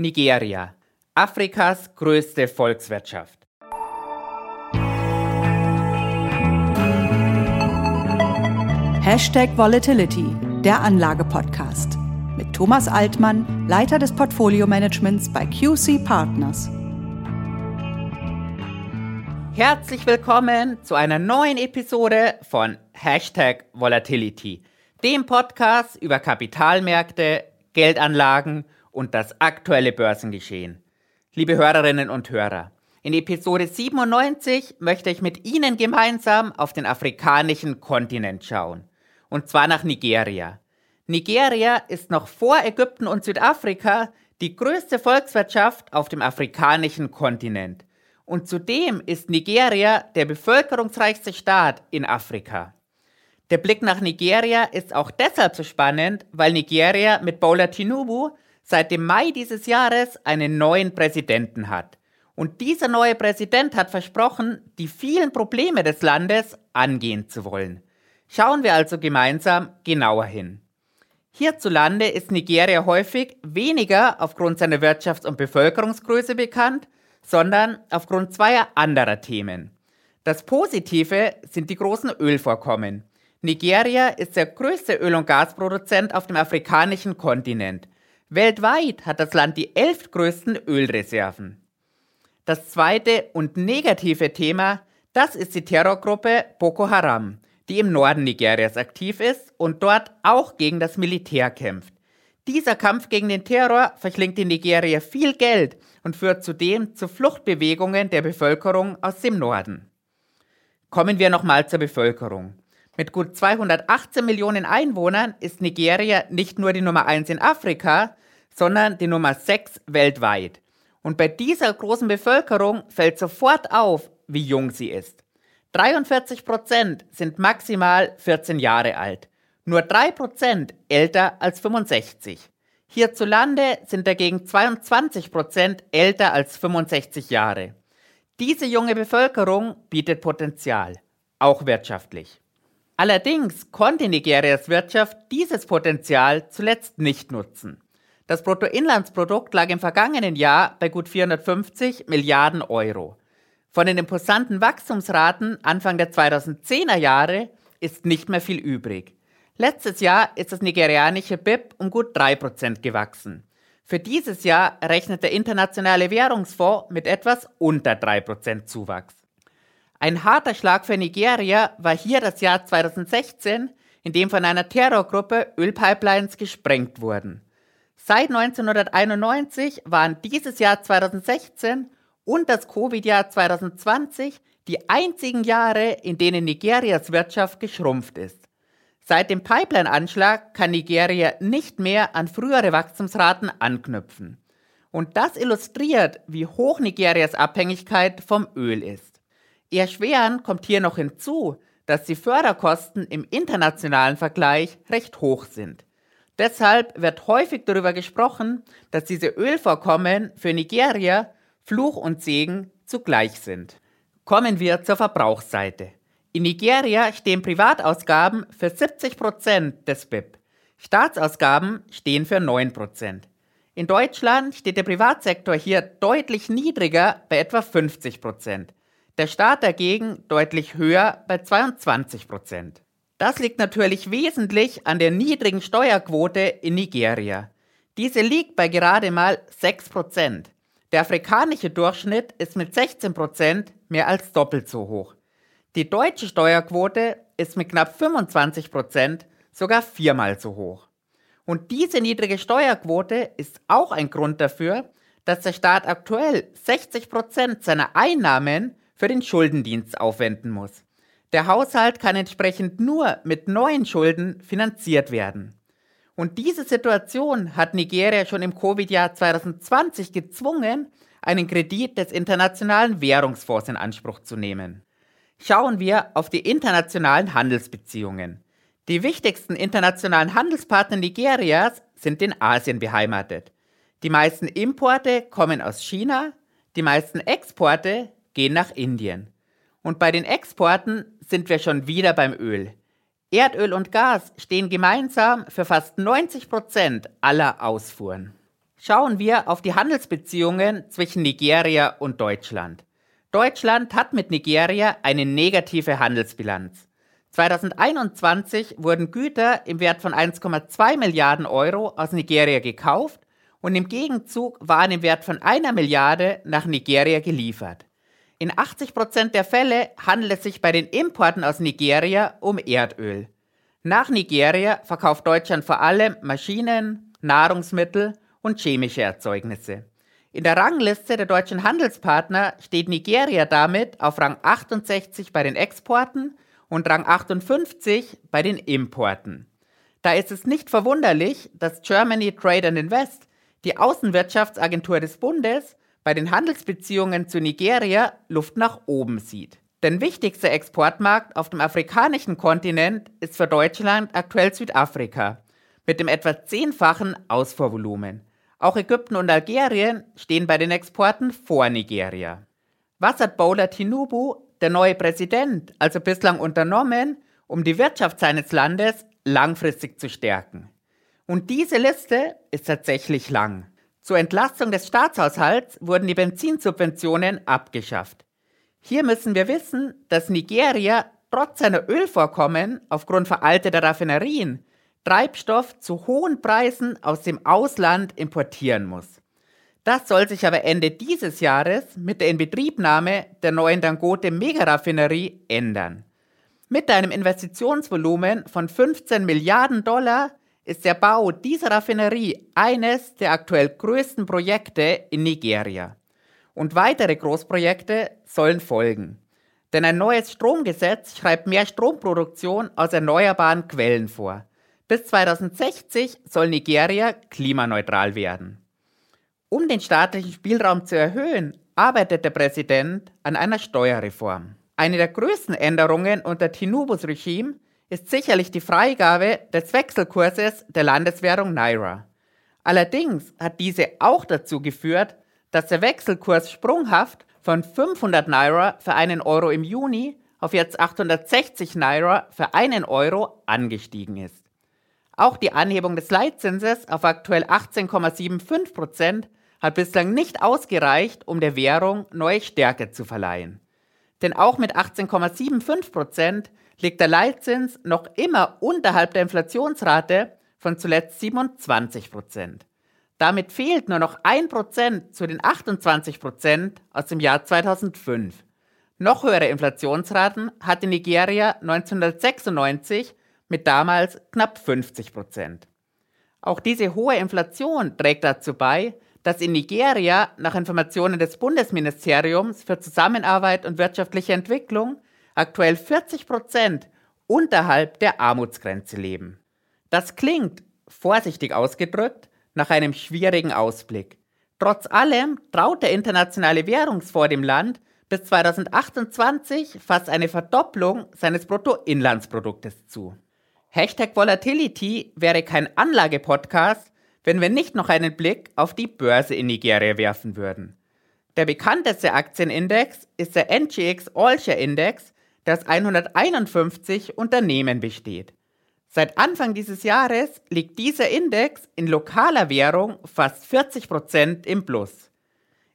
Nigeria, Afrikas größte Volkswirtschaft. Hashtag Volatility, der Anlage-Podcast. Mit Thomas Altmann, Leiter des Portfolio-Managements bei QC Partners. Herzlich willkommen zu einer neuen Episode von Hashtag Volatility, dem Podcast über Kapitalmärkte, Geldanlagen und das aktuelle Börsengeschehen. Liebe Hörerinnen und Hörer, in Episode 97 möchte ich mit Ihnen gemeinsam auf den afrikanischen Kontinent schauen. Und zwar nach Nigeria. Nigeria ist noch vor Ägypten und Südafrika die größte Volkswirtschaft auf dem afrikanischen Kontinent. Und zudem ist Nigeria der bevölkerungsreichste Staat in Afrika. Der Blick nach Nigeria ist auch deshalb so spannend, weil Nigeria mit Bola Tinubu seit dem Mai dieses Jahres einen neuen Präsidenten hat. Und dieser neue Präsident hat versprochen, die vielen Probleme des Landes angehen zu wollen. Schauen wir also gemeinsam genauer hin. Hierzulande ist Nigeria häufig weniger aufgrund seiner Wirtschafts- und Bevölkerungsgröße bekannt, sondern aufgrund zweier anderer Themen. Das Positive sind die großen Ölvorkommen. Nigeria ist der größte Öl- und Gasproduzent auf dem afrikanischen Kontinent. Weltweit hat das Land die elf größten Ölreserven. Das zweite und negative Thema, das ist die Terrorgruppe Boko Haram, die im Norden Nigerias aktiv ist und dort auch gegen das Militär kämpft. Dieser Kampf gegen den Terror verschlingt in Nigeria viel Geld und führt zudem zu Fluchtbewegungen der Bevölkerung aus dem Norden. Kommen wir nochmal zur Bevölkerung. Mit gut 218 Millionen Einwohnern ist Nigeria nicht nur die Nummer 1 in Afrika, sondern die Nummer 6 weltweit. Und bei dieser großen Bevölkerung fällt sofort auf, wie jung sie ist. 43 Prozent sind maximal 14 Jahre alt, nur 3 Prozent älter als 65. Hierzulande sind dagegen 22 Prozent älter als 65 Jahre. Diese junge Bevölkerung bietet Potenzial, auch wirtschaftlich. Allerdings konnte Nigerias Wirtschaft dieses Potenzial zuletzt nicht nutzen. Das Bruttoinlandsprodukt lag im vergangenen Jahr bei gut 450 Milliarden Euro. Von den imposanten Wachstumsraten Anfang der 2010er Jahre ist nicht mehr viel übrig. Letztes Jahr ist das nigerianische BIP um gut 3% gewachsen. Für dieses Jahr rechnet der Internationale Währungsfonds mit etwas unter 3% Zuwachs. Ein harter Schlag für Nigeria war hier das Jahr 2016, in dem von einer Terrorgruppe Ölpipelines gesprengt wurden. Seit 1991 waren dieses Jahr 2016 und das Covid-Jahr 2020 die einzigen Jahre, in denen Nigerias Wirtschaft geschrumpft ist. Seit dem Pipeline-Anschlag kann Nigeria nicht mehr an frühere Wachstumsraten anknüpfen. Und das illustriert, wie hoch Nigerias Abhängigkeit vom Öl ist. Erschwerend kommt hier noch hinzu, dass die Förderkosten im internationalen Vergleich recht hoch sind. Deshalb wird häufig darüber gesprochen, dass diese Ölvorkommen für Nigeria Fluch und Segen zugleich sind. Kommen wir zur Verbrauchsseite. In Nigeria stehen Privatausgaben für 70% des BIP. Staatsausgaben stehen für 9%. In Deutschland steht der Privatsektor hier deutlich niedriger bei etwa 50% der Staat dagegen deutlich höher bei 22 Prozent. Das liegt natürlich wesentlich an der niedrigen Steuerquote in Nigeria. Diese liegt bei gerade mal 6 Prozent. Der afrikanische Durchschnitt ist mit 16 Prozent mehr als doppelt so hoch. Die deutsche Steuerquote ist mit knapp 25 Prozent sogar viermal so hoch. Und diese niedrige Steuerquote ist auch ein Grund dafür, dass der Staat aktuell 60 Prozent seiner Einnahmen für den Schuldendienst aufwenden muss. Der Haushalt kann entsprechend nur mit neuen Schulden finanziert werden. Und diese Situation hat Nigeria schon im Covid-Jahr 2020 gezwungen, einen Kredit des Internationalen Währungsfonds in Anspruch zu nehmen. Schauen wir auf die internationalen Handelsbeziehungen. Die wichtigsten internationalen Handelspartner Nigerias sind in Asien beheimatet. Die meisten Importe kommen aus China, die meisten Exporte gehen nach Indien. Und bei den Exporten sind wir schon wieder beim Öl. Erdöl und Gas stehen gemeinsam für fast 90 Prozent aller Ausfuhren. Schauen wir auf die Handelsbeziehungen zwischen Nigeria und Deutschland. Deutschland hat mit Nigeria eine negative Handelsbilanz. 2021 wurden Güter im Wert von 1,2 Milliarden Euro aus Nigeria gekauft und im Gegenzug waren im Wert von einer Milliarde nach Nigeria geliefert. In 80 Prozent der Fälle handelt es sich bei den Importen aus Nigeria um Erdöl. Nach Nigeria verkauft Deutschland vor allem Maschinen, Nahrungsmittel und chemische Erzeugnisse. In der Rangliste der deutschen Handelspartner steht Nigeria damit auf Rang 68 bei den Exporten und Rang 58 bei den Importen. Da ist es nicht verwunderlich, dass Germany Trade and Invest, die Außenwirtschaftsagentur des Bundes, bei den Handelsbeziehungen zu Nigeria Luft nach oben sieht. Der wichtigste Exportmarkt auf dem afrikanischen Kontinent ist für Deutschland aktuell Südafrika mit dem etwa zehnfachen Ausfuhrvolumen. Auch Ägypten und Algerien stehen bei den Exporten vor Nigeria. Was hat Bola Tinubu, der neue Präsident, also bislang unternommen, um die Wirtschaft seines Landes langfristig zu stärken? Und diese Liste ist tatsächlich lang. Zur Entlastung des Staatshaushalts wurden die Benzinsubventionen abgeschafft. Hier müssen wir wissen, dass Nigeria trotz seiner Ölvorkommen aufgrund veralteter Raffinerien Treibstoff zu hohen Preisen aus dem Ausland importieren muss. Das soll sich aber Ende dieses Jahres mit der Inbetriebnahme der neuen Dangote Megaraffinerie ändern. Mit einem Investitionsvolumen von 15 Milliarden Dollar ist der Bau dieser Raffinerie eines der aktuell größten Projekte in Nigeria. Und weitere Großprojekte sollen folgen. Denn ein neues Stromgesetz schreibt mehr Stromproduktion aus erneuerbaren Quellen vor. Bis 2060 soll Nigeria klimaneutral werden. Um den staatlichen Spielraum zu erhöhen, arbeitet der Präsident an einer Steuerreform. Eine der größten Änderungen unter Tinubus Regime ist sicherlich die Freigabe des Wechselkurses der Landeswährung Naira. Allerdings hat diese auch dazu geführt, dass der Wechselkurs sprunghaft von 500 Naira für einen Euro im Juni auf jetzt 860 Naira für einen Euro angestiegen ist. Auch die Anhebung des Leitzinses auf aktuell 18,75 Prozent hat bislang nicht ausgereicht, um der Währung neue Stärke zu verleihen. Denn auch mit 18,75 Prozent liegt der Leitzins noch immer unterhalb der Inflationsrate von zuletzt 27 Prozent. Damit fehlt nur noch ein Prozent zu den 28 Prozent aus dem Jahr 2005. Noch höhere Inflationsraten hatte Nigeria 1996 mit damals knapp 50 Prozent. Auch diese hohe Inflation trägt dazu bei, dass in Nigeria nach Informationen des Bundesministeriums für Zusammenarbeit und wirtschaftliche Entwicklung aktuell 40 Prozent unterhalb der Armutsgrenze leben. Das klingt, vorsichtig ausgedrückt, nach einem schwierigen Ausblick. Trotz allem traut der Internationale Währungsfonds dem Land bis 2028 fast eine Verdopplung seines Bruttoinlandsproduktes zu. Hashtag Volatility wäre kein Anlagepodcast, wenn wir nicht noch einen Blick auf die Börse in Nigeria werfen würden. Der bekannteste Aktienindex ist der NGX All Share Index, der aus 151 Unternehmen besteht. Seit Anfang dieses Jahres liegt dieser Index in lokaler Währung fast 40% im Plus.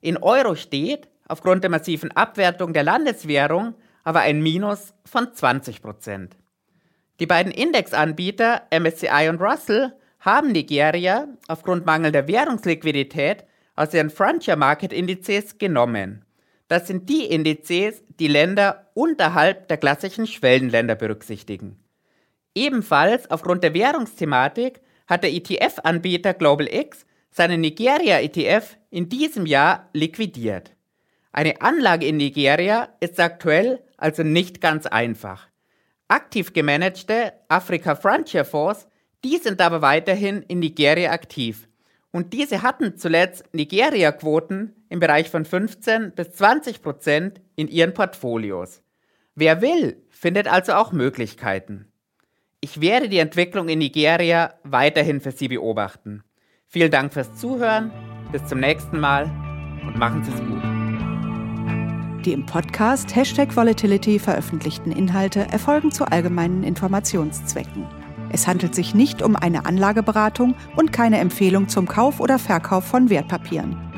In Euro steht, aufgrund der massiven Abwertung der Landeswährung, aber ein Minus von 20%. Die beiden Indexanbieter MSCI und Russell haben Nigeria aufgrund mangelnder Währungsliquidität aus ihren Frontier Market Indizes genommen. Das sind die Indizes, die Länder unterhalb der klassischen Schwellenländer berücksichtigen. Ebenfalls aufgrund der Währungsthematik hat der ETF-Anbieter Global X seinen Nigeria-ETF in diesem Jahr liquidiert. Eine Anlage in Nigeria ist aktuell also nicht ganz einfach. Aktiv gemanagte Afrika Frontier Fonds, die sind aber weiterhin in Nigeria aktiv. Und diese hatten zuletzt Nigeria-Quoten im Bereich von 15 bis 20 Prozent in ihren Portfolios. Wer will, findet also auch Möglichkeiten. Ich werde die Entwicklung in Nigeria weiterhin für Sie beobachten. Vielen Dank fürs Zuhören, bis zum nächsten Mal und machen Sie es gut. Die im Podcast Hashtag Volatility veröffentlichten Inhalte erfolgen zu allgemeinen Informationszwecken. Es handelt sich nicht um eine Anlageberatung und keine Empfehlung zum Kauf oder Verkauf von Wertpapieren.